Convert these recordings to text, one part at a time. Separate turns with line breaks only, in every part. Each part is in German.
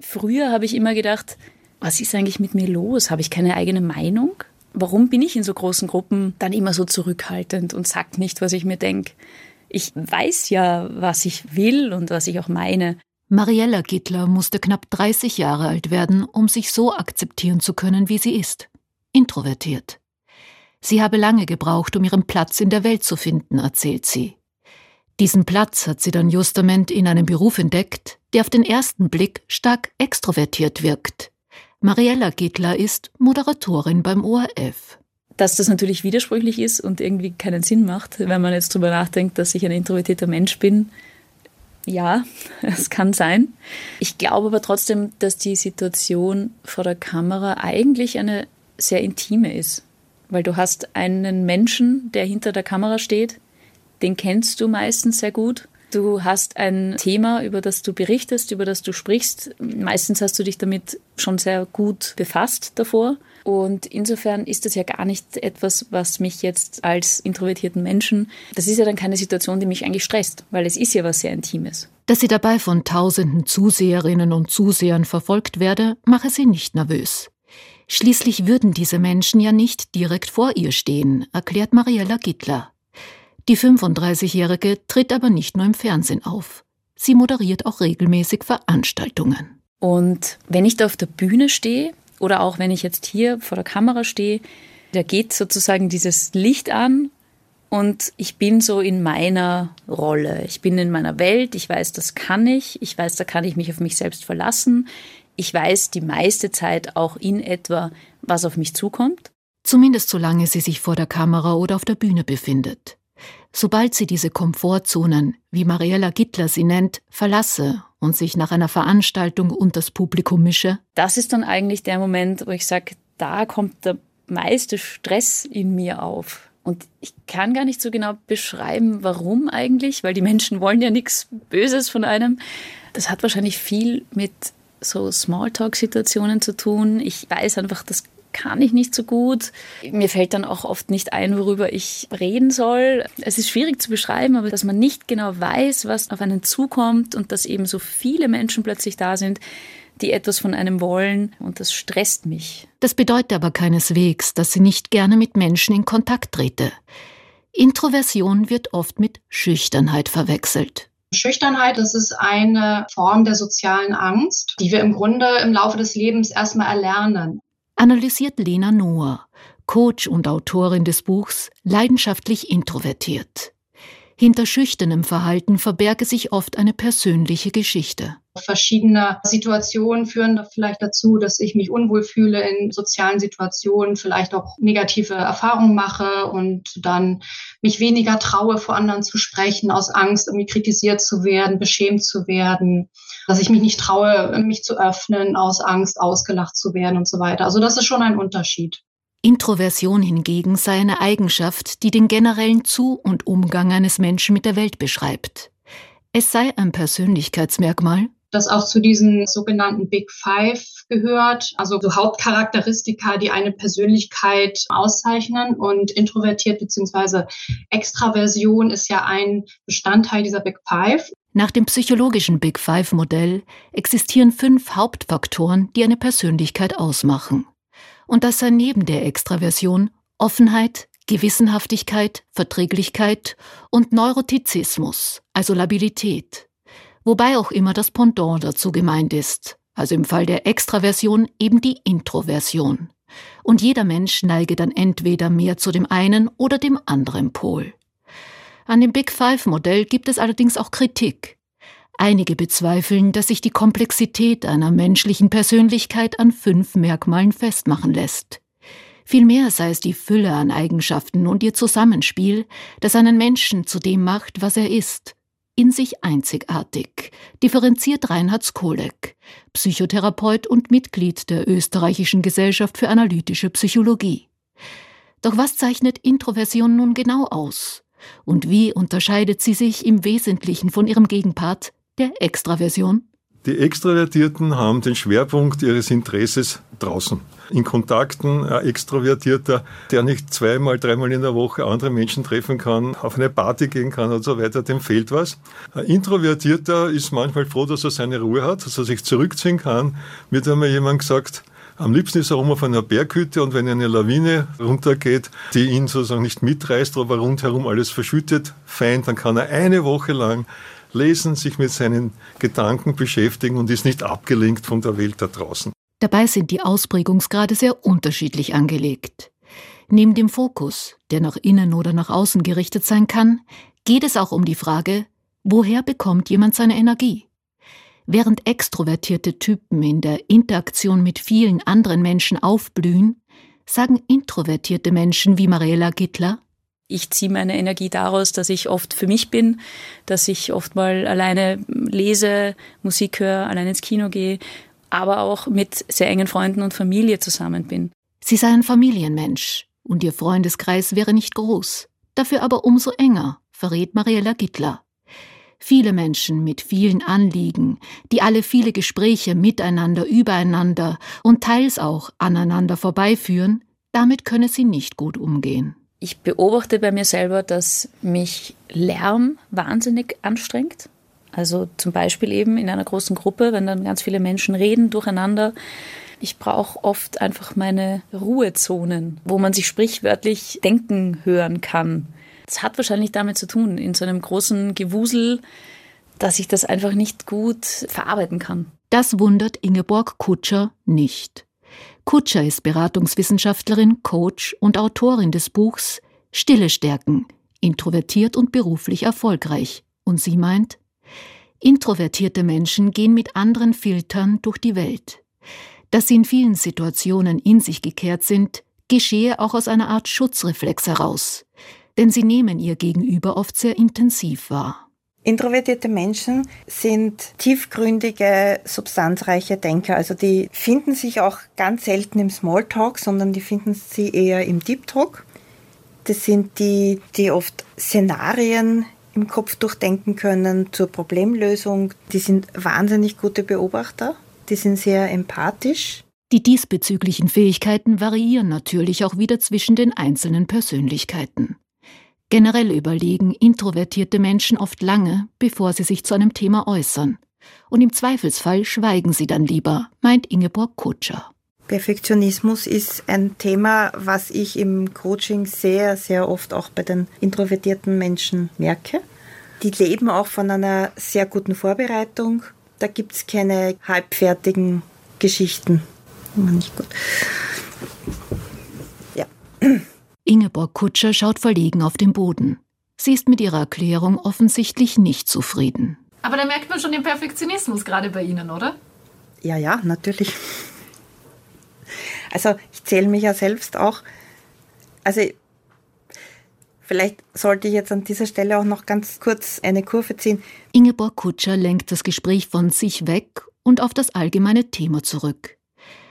Früher habe ich immer gedacht, was ist eigentlich mit mir los? Habe ich keine eigene Meinung? Warum bin ich in so großen Gruppen dann immer so zurückhaltend und sag nicht, was ich mir denke? Ich weiß ja, was ich will und was ich auch meine.
Mariella Gittler musste knapp 30 Jahre alt werden, um sich so akzeptieren zu können, wie sie ist. Introvertiert. Sie habe lange gebraucht, um ihren Platz in der Welt zu finden, erzählt sie. Diesen Platz hat sie dann justament in einem Beruf entdeckt, der auf den ersten Blick stark extrovertiert wirkt. Mariella Gittler ist Moderatorin beim ORF.
Dass das natürlich widersprüchlich ist und irgendwie keinen Sinn macht, wenn man jetzt darüber nachdenkt, dass ich ein introvertierter Mensch bin, ja, es kann sein. Ich glaube aber trotzdem, dass die Situation vor der Kamera eigentlich eine sehr intime ist. Weil du hast einen Menschen, der hinter der Kamera steht, den kennst du meistens sehr gut. Du hast ein Thema, über das du berichtest, über das du sprichst. Meistens hast du dich damit schon sehr gut befasst davor. Und insofern ist das ja gar nicht etwas, was mich jetzt als introvertierten Menschen, das ist ja dann keine Situation, die mich eigentlich stresst, weil es ist ja was sehr Intimes.
Dass sie dabei von tausenden Zuseherinnen und Zusehern verfolgt werde, mache sie nicht nervös. Schließlich würden diese Menschen ja nicht direkt vor ihr stehen, erklärt Mariella Gittler. Die 35-Jährige tritt aber nicht nur im Fernsehen auf. Sie moderiert auch regelmäßig Veranstaltungen.
Und wenn ich da auf der Bühne stehe, oder auch wenn ich jetzt hier vor der Kamera stehe, da geht sozusagen dieses Licht an und ich bin so in meiner Rolle. Ich bin in meiner Welt. Ich weiß, das kann ich. Ich weiß, da kann ich mich auf mich selbst verlassen. Ich weiß die meiste Zeit auch in etwa, was auf mich zukommt.
Zumindest solange sie sich vor der Kamera oder auf der Bühne befindet. Sobald sie diese Komfortzonen, wie Mariella Gittler sie nennt, verlasse und sich nach einer Veranstaltung unter das Publikum mische?
Das ist dann eigentlich der Moment, wo ich sage, da kommt der meiste Stress in mir auf. Und ich kann gar nicht so genau beschreiben, warum eigentlich, weil die Menschen wollen ja nichts Böses von einem. Das hat wahrscheinlich viel mit so Smalltalk-Situationen zu tun. Ich weiß einfach, das kann ich nicht so gut. Mir fällt dann auch oft nicht ein, worüber ich reden soll. Es ist schwierig zu beschreiben, aber dass man nicht genau weiß, was auf einen zukommt und dass eben so viele Menschen plötzlich da sind, die etwas von einem wollen und das stresst mich.
Das bedeutet aber keineswegs, dass sie nicht gerne mit Menschen in Kontakt trete. Introversion wird oft mit Schüchternheit verwechselt.
Schüchternheit, das ist eine Form der sozialen Angst, die wir im Grunde im Laufe des Lebens erstmal erlernen
analysiert Lena Noah, Coach und Autorin des Buchs Leidenschaftlich introvertiert. Hinter schüchternem Verhalten verberge sich oft eine persönliche Geschichte.
Verschiedene Situationen führen vielleicht dazu, dass ich mich unwohl fühle in sozialen Situationen, vielleicht auch negative Erfahrungen mache und dann mich weniger traue, vor anderen zu sprechen, aus Angst, irgendwie kritisiert zu werden, beschämt zu werden, dass ich mich nicht traue, mich zu öffnen, aus Angst ausgelacht zu werden und so weiter. Also das ist schon ein Unterschied.
Introversion hingegen sei eine Eigenschaft, die den generellen Zu- und Umgang eines Menschen mit der Welt beschreibt. Es sei ein Persönlichkeitsmerkmal,
das auch zu diesen sogenannten Big Five gehört, also so Hauptcharakteristika, die eine Persönlichkeit auszeichnen. Und introvertiert bzw. Extraversion ist ja ein Bestandteil dieser Big Five.
Nach dem psychologischen Big Five-Modell existieren fünf Hauptfaktoren, die eine Persönlichkeit ausmachen und das sei neben der Extraversion Offenheit, Gewissenhaftigkeit, Verträglichkeit und Neurotizismus, also Labilität, wobei auch immer das Pendant dazu gemeint ist, also im Fall der Extraversion eben die Introversion. Und jeder Mensch neige dann entweder mehr zu dem einen oder dem anderen Pol. An dem Big Five Modell gibt es allerdings auch Kritik, Einige bezweifeln, dass sich die Komplexität einer menschlichen Persönlichkeit an fünf Merkmalen festmachen lässt. Vielmehr sei es die Fülle an Eigenschaften und ihr Zusammenspiel, das einen Menschen zu dem macht, was er ist. In sich einzigartig, differenziert Reinhard Skolek, Psychotherapeut und Mitglied der Österreichischen Gesellschaft für analytische Psychologie. Doch was zeichnet Introversion nun genau aus? Und wie unterscheidet sie sich im Wesentlichen von ihrem Gegenpart, der Extraversion?
Die Extrovertierten haben den Schwerpunkt ihres Interesses draußen. In Kontakten ein Extrovertierter, der nicht zweimal, dreimal in der Woche andere Menschen treffen kann, auf eine Party gehen kann und so weiter, dem fehlt was. Ein Introvertierter ist manchmal froh, dass er seine Ruhe hat, dass er sich zurückziehen kann. Mir hat einmal jemand gesagt, am liebsten ist er rum auf einer Berghütte und wenn eine Lawine runtergeht, die ihn sozusagen nicht mitreißt, aber rundherum alles verschüttet, fein, dann kann er eine Woche lang lesen, sich mit seinen Gedanken beschäftigen und ist nicht abgelenkt von der Welt da draußen.
Dabei sind die Ausprägungsgrade sehr unterschiedlich angelegt. Neben dem Fokus, der nach innen oder nach außen gerichtet sein kann, geht es auch um die Frage, woher bekommt jemand seine Energie? Während extrovertierte Typen in der Interaktion mit vielen anderen Menschen aufblühen, sagen introvertierte Menschen wie Mariella Gittler,
ich ziehe meine Energie daraus, dass ich oft für mich bin, dass ich oft mal alleine lese, Musik höre, alleine ins Kino gehe, aber auch mit sehr engen Freunden und Familie zusammen bin.
Sie sei ein Familienmensch und ihr Freundeskreis wäre nicht groß, dafür aber umso enger, verrät Mariella Gittler. Viele Menschen mit vielen Anliegen, die alle viele Gespräche miteinander, übereinander und teils auch aneinander vorbeiführen, damit könne sie nicht gut umgehen.
Ich beobachte bei mir selber, dass mich Lärm wahnsinnig anstrengt. Also zum Beispiel eben in einer großen Gruppe, wenn dann ganz viele Menschen reden durcheinander. Ich brauche oft einfach meine Ruhezonen, wo man sich sprichwörtlich denken hören kann. Das hat wahrscheinlich damit zu tun, in so einem großen Gewusel, dass ich das einfach nicht gut verarbeiten kann.
Das wundert Ingeborg Kutscher nicht. Kutscher ist Beratungswissenschaftlerin, Coach und Autorin des Buchs Stille Stärken, introvertiert und beruflich erfolgreich. Und sie meint, introvertierte Menschen gehen mit anderen Filtern durch die Welt. Dass sie in vielen Situationen in sich gekehrt sind, geschehe auch aus einer Art Schutzreflex heraus, denn sie nehmen ihr Gegenüber oft sehr intensiv wahr.
Introvertierte Menschen sind tiefgründige, substanzreiche Denker. Also die finden sich auch ganz selten im Smalltalk, sondern die finden sie eher im Deep Talk. Das sind die, die oft Szenarien im Kopf durchdenken können zur Problemlösung. Die sind wahnsinnig gute Beobachter. Die sind sehr empathisch.
Die diesbezüglichen Fähigkeiten variieren natürlich auch wieder zwischen den einzelnen Persönlichkeiten. Generell überlegen introvertierte Menschen oft lange, bevor sie sich zu einem Thema äußern. Und im Zweifelsfall schweigen sie dann lieber, meint Ingeborg Kutscher.
Perfektionismus ist ein Thema, was ich im Coaching sehr, sehr oft auch bei den introvertierten Menschen merke. Die leben auch von einer sehr guten Vorbereitung. Da gibt es keine halbfertigen Geschichten. Nicht gut.
Ingeborg Kutscher schaut verlegen auf den Boden. Sie ist mit ihrer Erklärung offensichtlich nicht zufrieden.
Aber da merkt man schon den Perfektionismus gerade bei Ihnen, oder?
Ja, ja, natürlich. Also ich zähle mich ja selbst auch. Also vielleicht sollte ich jetzt an dieser Stelle auch noch ganz kurz eine Kurve ziehen.
Ingeborg Kutscher lenkt das Gespräch von sich weg und auf das allgemeine Thema zurück.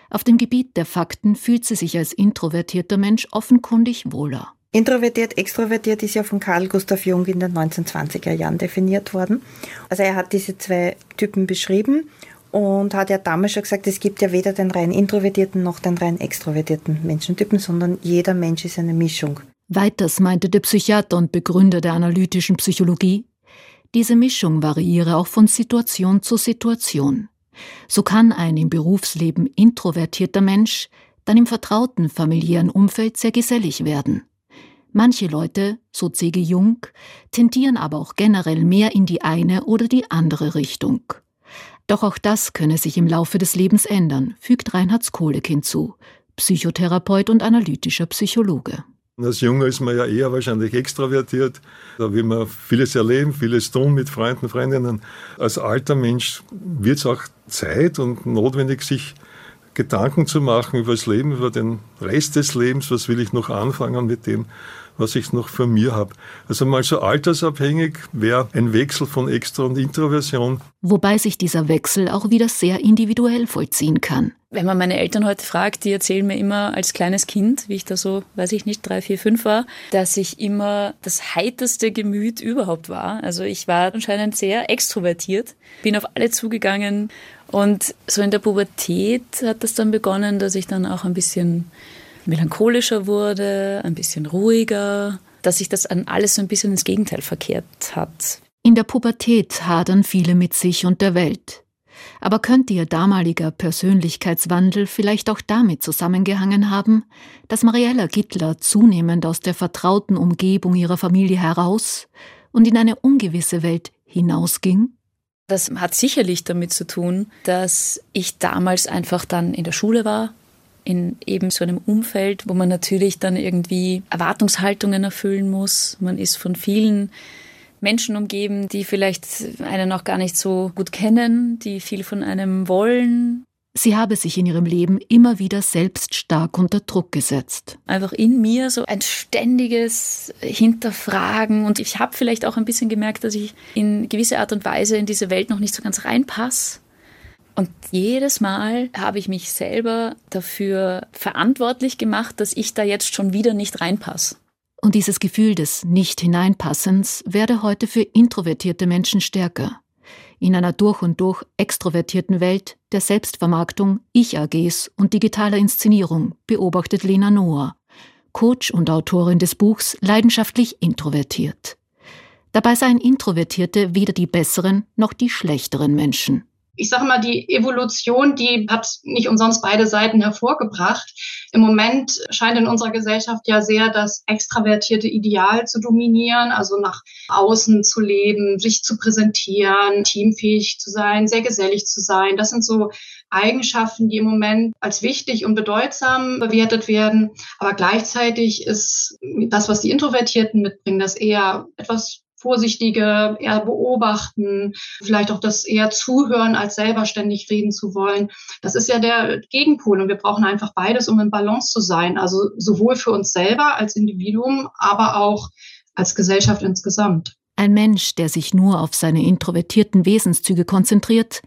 Auf dem Gebiet der Fakten fühlt sie sich als introvertierter Mensch offenkundig wohler.
Introvertiert, extrovertiert ist ja von Carl Gustav Jung in den 1920er Jahren definiert worden. Also er hat diese zwei Typen beschrieben und hat ja damals schon gesagt, es gibt ja weder den rein introvertierten noch den rein extrovertierten Menschentypen, sondern jeder Mensch ist eine Mischung.
Weiters meinte der Psychiater und Begründer der analytischen Psychologie, diese Mischung variiere auch von Situation zu Situation. So kann ein im Berufsleben introvertierter Mensch dann im vertrauten familiären Umfeld sehr gesellig werden. Manche Leute, so C.G. Jung, tendieren aber auch generell mehr in die eine oder die andere Richtung. Doch auch das könne sich im Laufe des Lebens ändern, fügt Reinhard Skolik hinzu, Psychotherapeut und analytischer Psychologe.
Als Junge ist man ja eher wahrscheinlich extrovertiert. Da will man vieles erleben, vieles tun mit Freunden, Freundinnen. Als alter Mensch wird es auch Zeit und notwendig, sich Gedanken zu machen über das Leben, über den Rest des Lebens. Was will ich noch anfangen mit dem, was ich noch von mir habe. Also mal so altersabhängig wäre ein Wechsel von Extra- und Introversion.
Wobei sich dieser Wechsel auch wieder sehr individuell vollziehen kann.
Wenn man meine Eltern heute fragt, die erzählen mir immer als kleines Kind, wie ich da so, weiß ich nicht, drei, vier, fünf war, dass ich immer das heiterste Gemüt überhaupt war. Also ich war anscheinend sehr extrovertiert, bin auf alle zugegangen und so in der Pubertät hat das dann begonnen, dass ich dann auch ein bisschen melancholischer wurde, ein bisschen ruhiger, dass sich das an alles so ein bisschen ins Gegenteil verkehrt hat.
In der Pubertät hadern viele mit sich und der Welt. Aber könnte ihr damaliger Persönlichkeitswandel vielleicht auch damit zusammengehangen haben, dass Mariella Gittler zunehmend aus der vertrauten Umgebung ihrer Familie heraus und in eine ungewisse Welt hinausging?
Das hat sicherlich damit zu tun, dass ich damals einfach dann in der Schule war, in eben so einem Umfeld, wo man natürlich dann irgendwie Erwartungshaltungen erfüllen muss. Man ist von vielen Menschen umgeben, die vielleicht einen auch gar nicht so gut kennen, die viel von einem wollen.
Sie habe sich in ihrem Leben immer wieder selbst stark unter Druck gesetzt.
Einfach in mir so ein ständiges Hinterfragen und ich habe vielleicht auch ein bisschen gemerkt, dass ich in gewisse Art und Weise in diese Welt noch nicht so ganz reinpasse. Und jedes Mal habe ich mich selber dafür verantwortlich gemacht, dass ich da jetzt schon wieder nicht reinpasse.
Und dieses Gefühl des Nicht-Hineinpassens werde heute für introvertierte Menschen stärker. In einer durch und durch extrovertierten Welt der Selbstvermarktung, Ich-AGs und digitaler Inszenierung, beobachtet Lena Noah, Coach und Autorin des Buchs Leidenschaftlich introvertiert. Dabei seien Introvertierte weder die besseren noch die schlechteren Menschen
ich sage mal, die Evolution, die hat nicht umsonst beide Seiten hervorgebracht. Im Moment scheint in unserer Gesellschaft ja sehr das extravertierte Ideal zu dominieren, also nach außen zu leben, sich zu präsentieren, teamfähig zu sein, sehr gesellig zu sein. Das sind so Eigenschaften, die im Moment als wichtig und bedeutsam bewertet werden. Aber gleichzeitig ist das, was die Introvertierten mitbringen, das eher etwas vorsichtige, eher beobachten, vielleicht auch das eher zuhören, als selber ständig reden zu wollen. Das ist ja der Gegenpol und wir brauchen einfach beides, um in Balance zu sein. Also sowohl für uns selber als Individuum, aber auch als Gesellschaft insgesamt.
Ein Mensch, der sich nur auf seine introvertierten Wesenszüge konzentriert,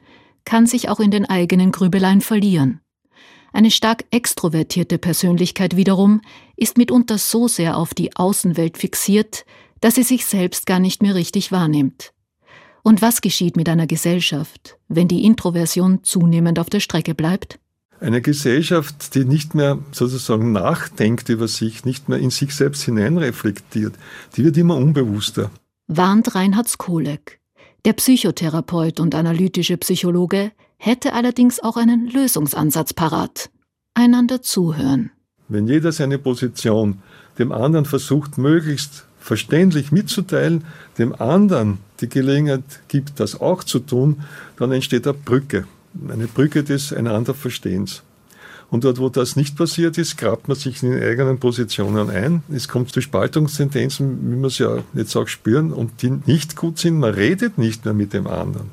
kann sich auch in den eigenen Grübeleien verlieren. Eine stark extrovertierte Persönlichkeit wiederum ist mitunter so sehr auf die Außenwelt fixiert, dass sie sich selbst gar nicht mehr richtig wahrnimmt. Und was geschieht mit einer Gesellschaft, wenn die Introversion zunehmend auf der Strecke bleibt?
Eine Gesellschaft, die nicht mehr sozusagen nachdenkt über sich, nicht mehr in sich selbst hineinreflektiert, die wird immer unbewusster.
Warnt Reinhard Skolek. Der Psychotherapeut und analytische Psychologe hätte allerdings auch einen Lösungsansatz parat. Einander zuhören.
Wenn jeder seine Position dem anderen versucht, möglichst verständlich mitzuteilen, dem anderen die Gelegenheit gibt, das auch zu tun, dann entsteht eine Brücke. Eine Brücke des einander Verstehens. Und dort, wo das nicht passiert ist, grabt man sich in den eigenen Positionen ein. Es kommt zu Spaltungstendenzen, wie wir es ja jetzt auch spüren, und die nicht gut sind. Man redet nicht mehr mit dem anderen.